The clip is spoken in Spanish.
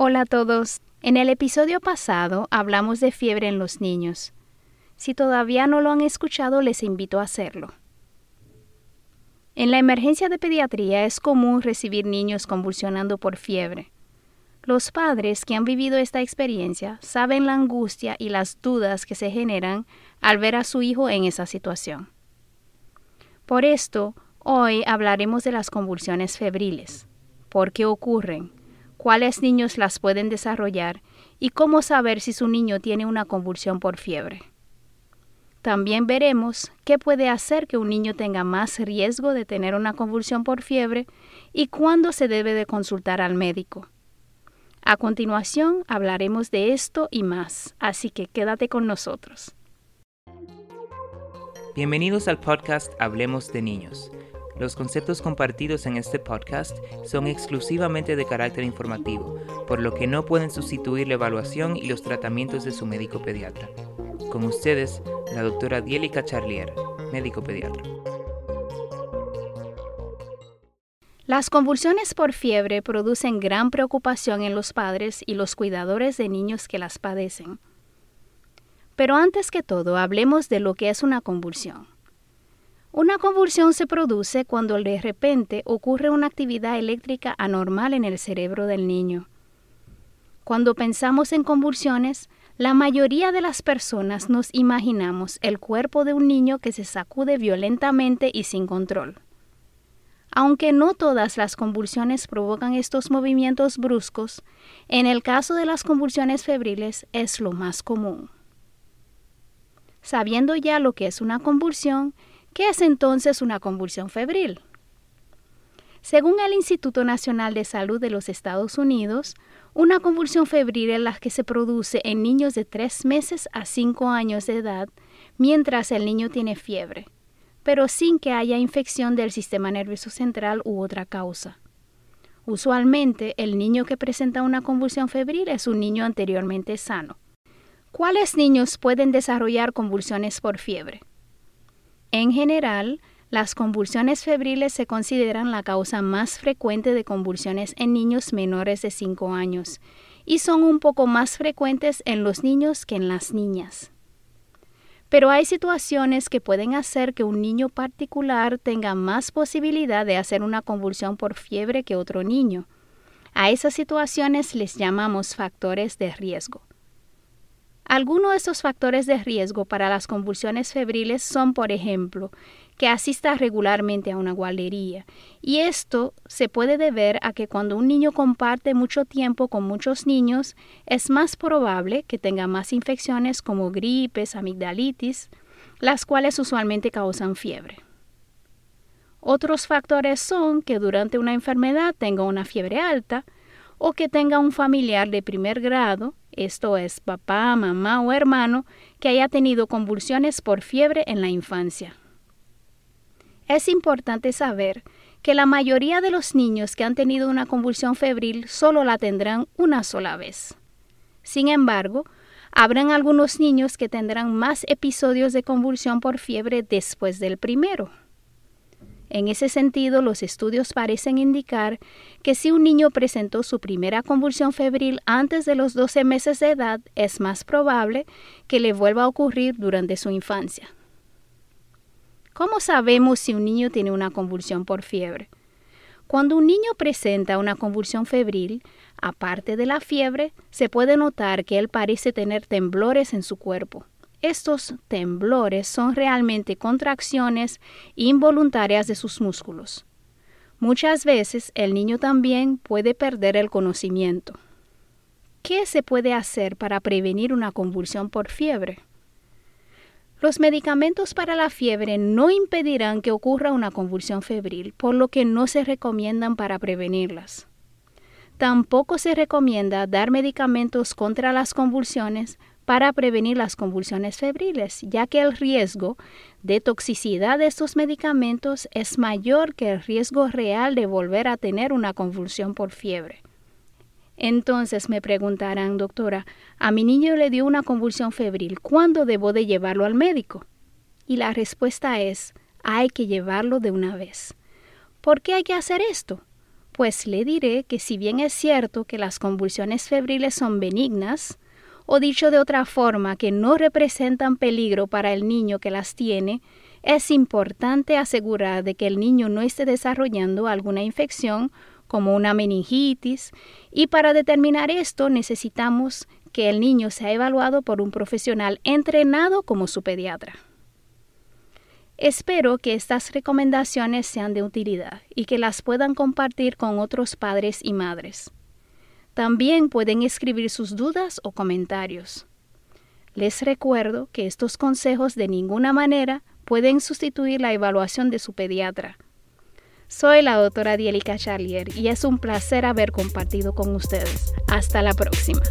Hola a todos. En el episodio pasado hablamos de fiebre en los niños. Si todavía no lo han escuchado, les invito a hacerlo. En la emergencia de pediatría es común recibir niños convulsionando por fiebre. Los padres que han vivido esta experiencia saben la angustia y las dudas que se generan al ver a su hijo en esa situación. Por esto, hoy hablaremos de las convulsiones febriles, por qué ocurren, cuáles niños las pueden desarrollar y cómo saber si su niño tiene una convulsión por fiebre. También veremos qué puede hacer que un niño tenga más riesgo de tener una convulsión por fiebre y cuándo se debe de consultar al médico. A continuación hablaremos de esto y más, así que quédate con nosotros. Bienvenidos al podcast Hablemos de Niños los conceptos compartidos en este podcast son exclusivamente de carácter informativo, por lo que no pueden sustituir la evaluación y los tratamientos de su médico pediatra. Con ustedes, la doctora Dielica Charlier, médico pediatra. Las convulsiones por fiebre producen gran preocupación en los padres y los cuidadores de niños que las padecen. Pero antes que todo, hablemos de lo que es una convulsión. Una convulsión se produce cuando de repente ocurre una actividad eléctrica anormal en el cerebro del niño. Cuando pensamos en convulsiones, la mayoría de las personas nos imaginamos el cuerpo de un niño que se sacude violentamente y sin control. Aunque no todas las convulsiones provocan estos movimientos bruscos, en el caso de las convulsiones febriles es lo más común. Sabiendo ya lo que es una convulsión, ¿Qué es entonces una convulsión febril? Según el Instituto Nacional de Salud de los Estados Unidos, una convulsión febril es la que se produce en niños de 3 meses a 5 años de edad mientras el niño tiene fiebre, pero sin que haya infección del sistema nervioso central u otra causa. Usualmente, el niño que presenta una convulsión febril es un niño anteriormente sano. ¿Cuáles niños pueden desarrollar convulsiones por fiebre? En general, las convulsiones febriles se consideran la causa más frecuente de convulsiones en niños menores de 5 años y son un poco más frecuentes en los niños que en las niñas. Pero hay situaciones que pueden hacer que un niño particular tenga más posibilidad de hacer una convulsión por fiebre que otro niño. A esas situaciones les llamamos factores de riesgo. Algunos de estos factores de riesgo para las convulsiones febriles son, por ejemplo, que asista regularmente a una guardería. Y esto se puede deber a que cuando un niño comparte mucho tiempo con muchos niños, es más probable que tenga más infecciones como gripes, amigdalitis, las cuales usualmente causan fiebre. Otros factores son que durante una enfermedad tenga una fiebre alta o que tenga un familiar de primer grado esto es papá, mamá o hermano, que haya tenido convulsiones por fiebre en la infancia. Es importante saber que la mayoría de los niños que han tenido una convulsión febril solo la tendrán una sola vez. Sin embargo, habrán algunos niños que tendrán más episodios de convulsión por fiebre después del primero. En ese sentido, los estudios parecen indicar que si un niño presentó su primera convulsión febril antes de los 12 meses de edad, es más probable que le vuelva a ocurrir durante su infancia. ¿Cómo sabemos si un niño tiene una convulsión por fiebre? Cuando un niño presenta una convulsión febril, aparte de la fiebre, se puede notar que él parece tener temblores en su cuerpo. Estos temblores son realmente contracciones involuntarias de sus músculos. Muchas veces el niño también puede perder el conocimiento. ¿Qué se puede hacer para prevenir una convulsión por fiebre? Los medicamentos para la fiebre no impedirán que ocurra una convulsión febril, por lo que no se recomiendan para prevenirlas. Tampoco se recomienda dar medicamentos contra las convulsiones para prevenir las convulsiones febriles, ya que el riesgo de toxicidad de estos medicamentos es mayor que el riesgo real de volver a tener una convulsión por fiebre. Entonces me preguntarán, doctora, a mi niño le dio una convulsión febril, ¿cuándo debo de llevarlo al médico? Y la respuesta es, hay que llevarlo de una vez. ¿Por qué hay que hacer esto? Pues le diré que si bien es cierto que las convulsiones febriles son benignas, o dicho de otra forma, que no representan peligro para el niño que las tiene, es importante asegurar de que el niño no esté desarrollando alguna infección como una meningitis y para determinar esto necesitamos que el niño sea evaluado por un profesional entrenado como su pediatra. Espero que estas recomendaciones sean de utilidad y que las puedan compartir con otros padres y madres. También pueden escribir sus dudas o comentarios. Les recuerdo que estos consejos de ninguna manera pueden sustituir la evaluación de su pediatra. Soy la doctora Dielica Charlier y es un placer haber compartido con ustedes. Hasta la próxima.